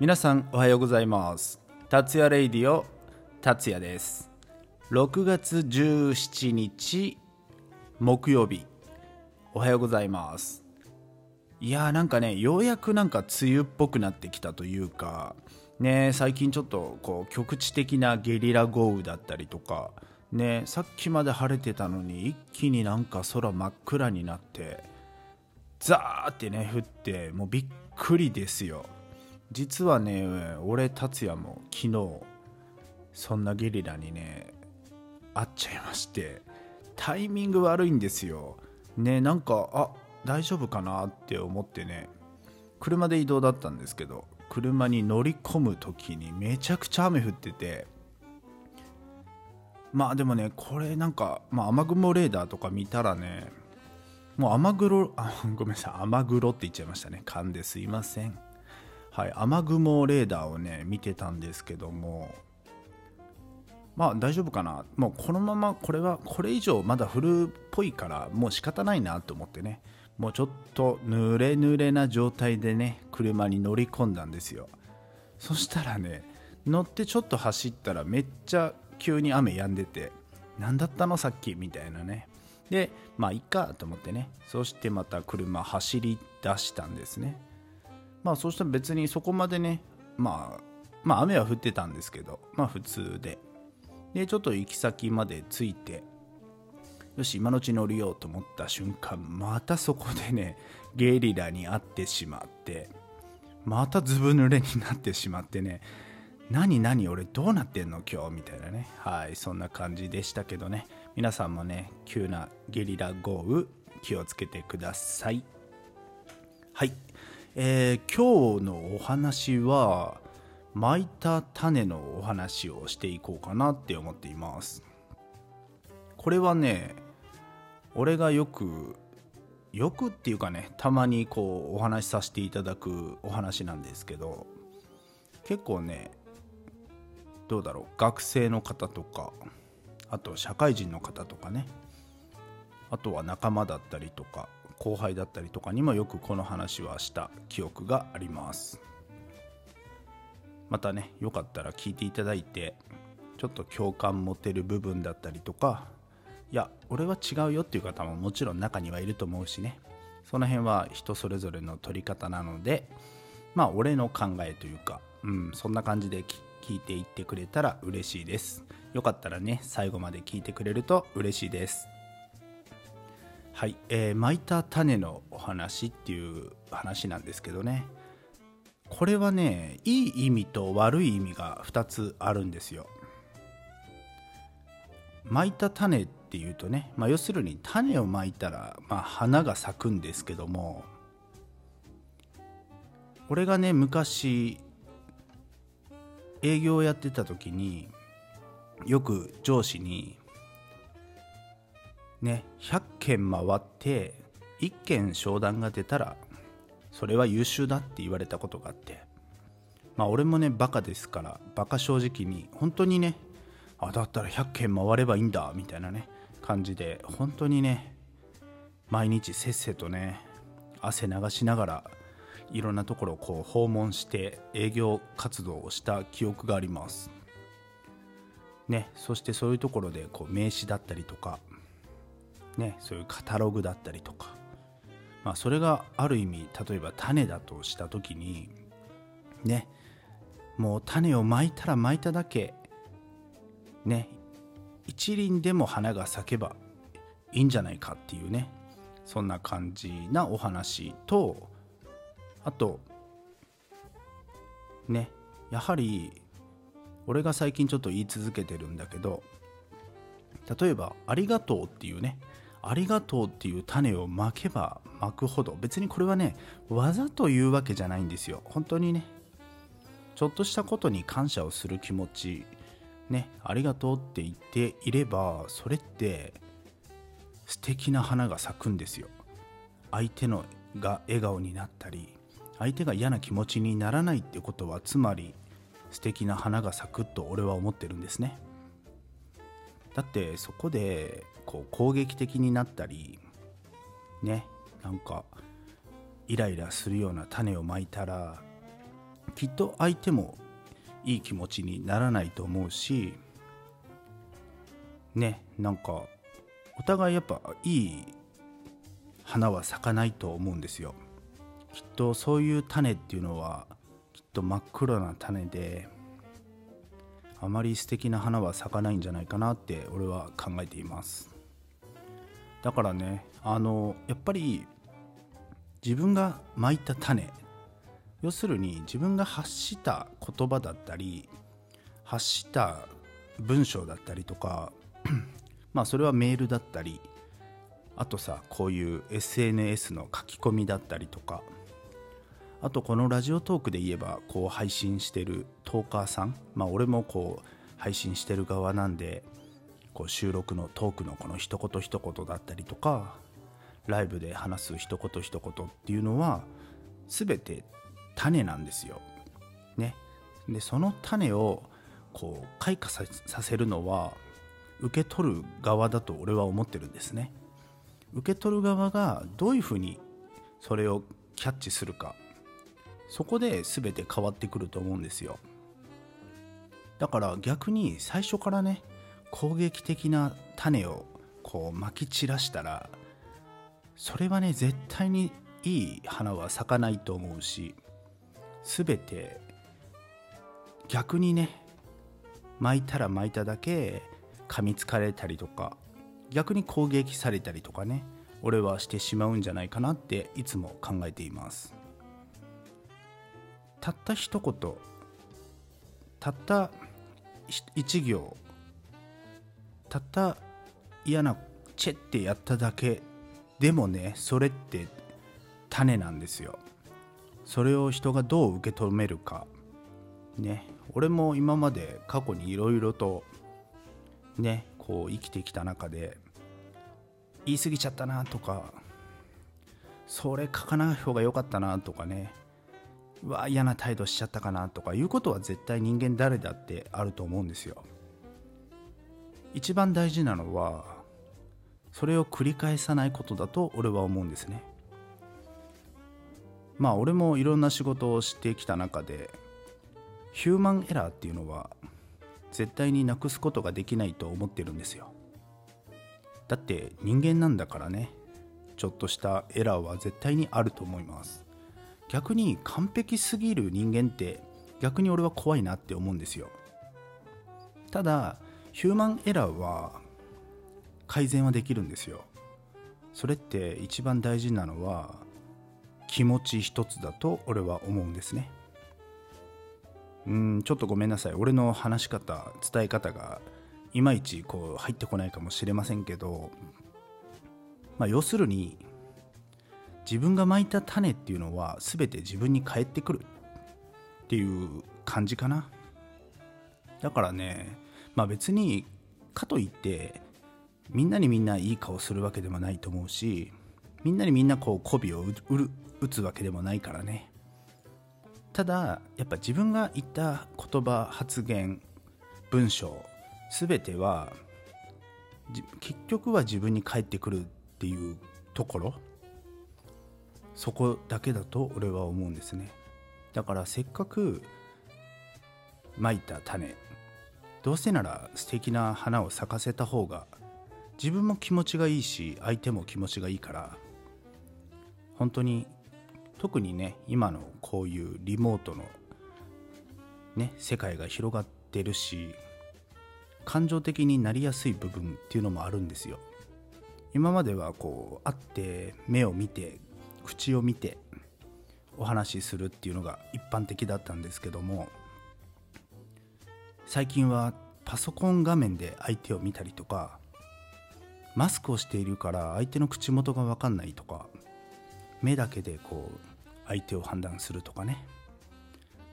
皆さんおはようございます。達也レイディオ達也です。6月17日木曜日。おはようございます。いやーなんかねようやくなんか梅雨っぽくなってきたというかね最近ちょっとこう局地的なゲリラ豪雨だったりとかねさっきまで晴れてたのに一気になんか空真っ暗になってザーってね降ってもうびっくりですよ。実はね俺達也も昨日そんなゲリラにね会っちゃいましてタイミング悪いんですよ。ねなんかあ大丈夫かなって思ってね車で移動だったんですけど車に乗り込む時にめちゃくちゃ雨降っててまあでもねこれなんか、まあ、雨雲レーダーとか見たらねもう雨雲あごめんなさい雨雲って言っちゃいましたね。勘ですいません。はい雨雲レーダーをね見てたんですけどもまあ大丈夫かな。もうこのままこれはこれ以上まだ降るっぽいからもう仕方ないなと思ってねもうちょっと濡れ濡れな状態でね車に乗り込んだんですよ。そしたらね乗ってちょっと走ったらめっちゃ急に雨止んでて何だったのさっき？みたいなね。でまあいっかと思ってね。そしてまた車走り出したんですね。まあそうしたら別にそこまでねまあまあ雨は降ってたんですけどまあ普通で。でちょっと行き先まで着いてよし今のうち乗るようと思った瞬間またそこでねゲリラに会ってしまってまたずぶ濡れになってしまってね何何俺どうなってんの？今日みたいなね。はいそんな感じでしたけどね。皆さんもね急なゲリラ豪雨気をつけてください。はい。えー、今日のお話は巻いた種のお話をしていこうかなって思っています。これはね俺がよくよくっていうかねたまにこうお話しさせていただくお話なんですけど結構ねどうだろう学生の方とかあと社会人の方とかねあとは仲間だったりとか後輩だったりとかにもよくこの話はした記憶があります。またねよかったら聞いていただいてちょっと共感持てる部分だったりとかいや俺は違うよっていう方ももちろん中にはいると思うしね。その辺は人それぞれの取り方なのでまあ俺の考えというか、うん、そんな感じで聞いていってくれたら嬉しいです。よかったらね最後まで聞いてくれると嬉しいです。はい、えー、巻いた種のお話っていう話なんですけどね。これはねいい意味と悪い意味が2つあるんですよ。巻いた種っていうとね、まあ、要するに種をまいたら、まあ、花が咲くんですけども俺がね昔営業をやってた時によく上司にね100件回って1件商談が出たらそれは優秀だって言われたことがあって。まあ俺もねバカですからバカ正直に本当にねあだったら100件回ればいいんだみたいなね感じで本当にね毎日せっせとね汗流しながらいろんなところをこう訪問して営業活動をした記憶があります。ねそしてそういうところでこう名刺だったりとかねそういうカタログだったりとか。まあそれがある意味例えば種だとした時にねもう種をまいたらまいただけね一輪でも花が咲けばいいんじゃないかっていうねそんな感じなお話とあとねやはり俺が最近ちょっと言い続けてるんだけど例えば「ありがとう」っていうね「ありがとう」っていう種をまけばまくほど別にこれはね技というわけじゃないんですよ。本当にね。ちょっとしたことに感謝をする気持ちねありがとうって言っていればそれって素敵な花が咲くんですよ。相手のが笑顔になったり相手が嫌な気持ちにならないってことはつまり素敵な花が咲くと俺は思ってるんですね。だってそこでこう攻撃的になったりねなんかイライラするような種をまいたらきっと相手もいい気持ちにならないと思うしねなんかお互いやっぱいい花は咲かないと思うんですよ。きっとそういう種っていうのはきっと真っ黒な種であまり素敵な花は咲かないんじゃないかなって俺は考えています。だからねあのやっぱり自分がまいた種要するに自分が発した言葉だったり発した文章だったりとか まあそれはメールだったりあとさこういう SNS の書き込みだったりとかあとこのラジオトークで言えばこう配信してるトーカーさんまあ俺もこう配信してる側なんでこう収録のトークのこの一言一言だったりとかライブで話す一言一言っていうのは全て種なんですよ。ね。でその種をこう開花させるのは受け取る側だと俺は思ってるんですね。受け取る側がどういうふうにそれをキャッチするかそこで全て変わってくると思うんですよだから逆に最初からね攻撃的な種をこうまき散らしたらそれはね絶対にいい花は咲かないと思うし全て逆にね巻いたら巻いただけ噛みつかれたりとか逆に攻撃されたりとかね俺はしてしまうんじゃないかなっていつも考えています。たった一言たった一行たった嫌なチェってやっただけでもねそれって種なんですよ。それを人がどう受け止めるかね。俺も今まで過去にいろいろとねこう生きてきた中で言い過ぎちゃったなとかそれ書かない方が良かったなとかね。うわ嫌な態度しちゃったかなとか。いうことは絶対人間誰だってあると思うんですよ。一番大事なのはそれを繰り返さないことだと俺は思うんですね。まあ俺もいろんな仕事をしてきた中でヒューマンエラーっていうのは絶対になくすことができないと思ってるんですよ。だって人間なんだからね。ちょっとしたエラーは絶対にあると思います。逆に完璧すぎる人間って逆に俺は怖いなって思うんですよ。ただヒューマンエラーは改善はできるんですよ。それって一番大事なのは気持ち一つだと俺は思うんですね。うんちょっとごめんなさい。俺の話し方伝え方がいまいちこう入ってこないかもしれませんけどまあ要するに自分がまいた種っていうのは全て自分に返ってくるっていう感じかな。だからねまあ別にかといってみんなにみんないい顔するわけでもないと思うしみんなにみんなこう媚びを打つわけでもないからね。ただやっぱ自分が言った言葉発言文章全ては結局は自分に返ってくるっていうところ。そこだけだと俺は思うんですね。だからせっかくまいた種どうせなら素敵な花を咲かせた方が自分も気持ちがいいし相手も気持ちがいいから本当に特にね今のこういうリモートのね世界が広がってるし感情的になりやすい部分っていうのもあるんですよ。今まではこう会って目を見て口を見てお話しするっていうのが一般的だったんですけども最近はパソコン画面で相手を見たりとかマスクをしているから相手の口元が分かんないとか目だけでこう相手を判断するとかね。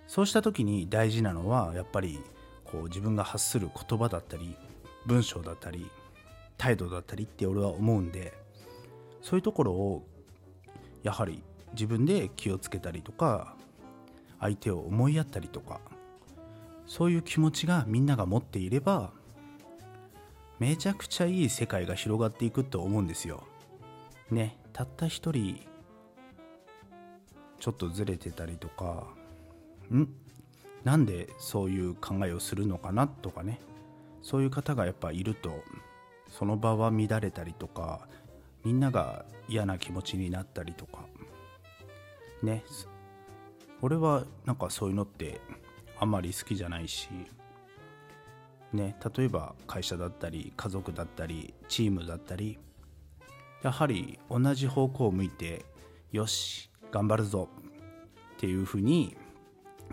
そうした時に大事なのはやっぱりこう自分が発する言葉だったり文章だったり態度だったりって俺は思うんでそういうところをやはり自分で気をつけたりとか相手を思いやったりとかそういう気持ちがみんなが持っていればめちゃくちゃいい世界が広がっていくと思うんですよ。ねたった一人ちょっとずれてたりとかん？なんでそういう考えをするのかなとかね。そういう方がやっぱいるとその場は乱れたりとかみんなが嫌な気持ちになったりとか。ね俺はなんかそういうのってあまり好きじゃないしね例えば会社だったり家族だったりチームだったりやはり同じ方向を向いてよし頑張るぞっていうふうに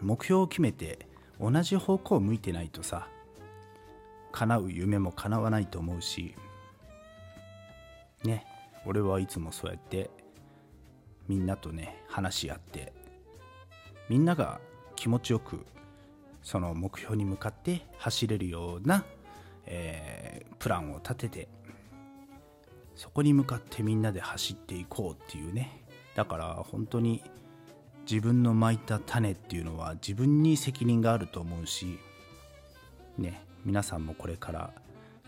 目標を決めて同じ方向を向いてないとさ叶う夢も叶わないと思うしね俺はいつもそうやってみんなとね話し合ってみんなが気持ちよくその目標に向かって走れるような、えー、プランを立ててそこに向かってみんなで走っていこうっていうね。だから本当に自分のまいた種っていうのは自分に責任があると思うしね皆さんもこれから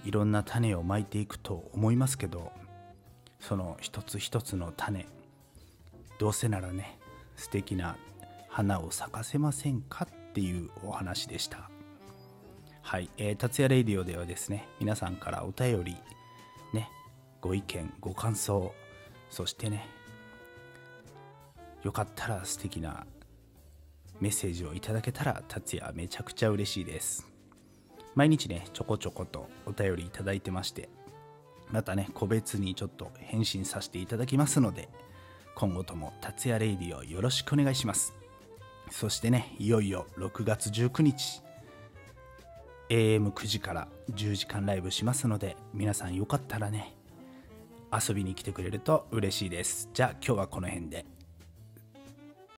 いろんな種をまいていくと思いますけどその一つ一つの種どうせならね素敵な花を咲かせませんかっていうお話でした。はい、えー、達也レイディオではですね皆さんからお便りねご意見ご感想そしてねよかったら素敵なメッセージをいただけたら達也めちゃくちゃ嬉しいです。毎日ねちょこちょことお便りいただいてましてまたね個別にちょっと返信させていただきますので今後とも達也レイディをよろしくお願いします。そしてねいよいよ6月19日。AM9 時から10時間ライブしますので皆さんよかったらね遊びに来てくれると嬉しいです。じゃあ今日はこの辺で。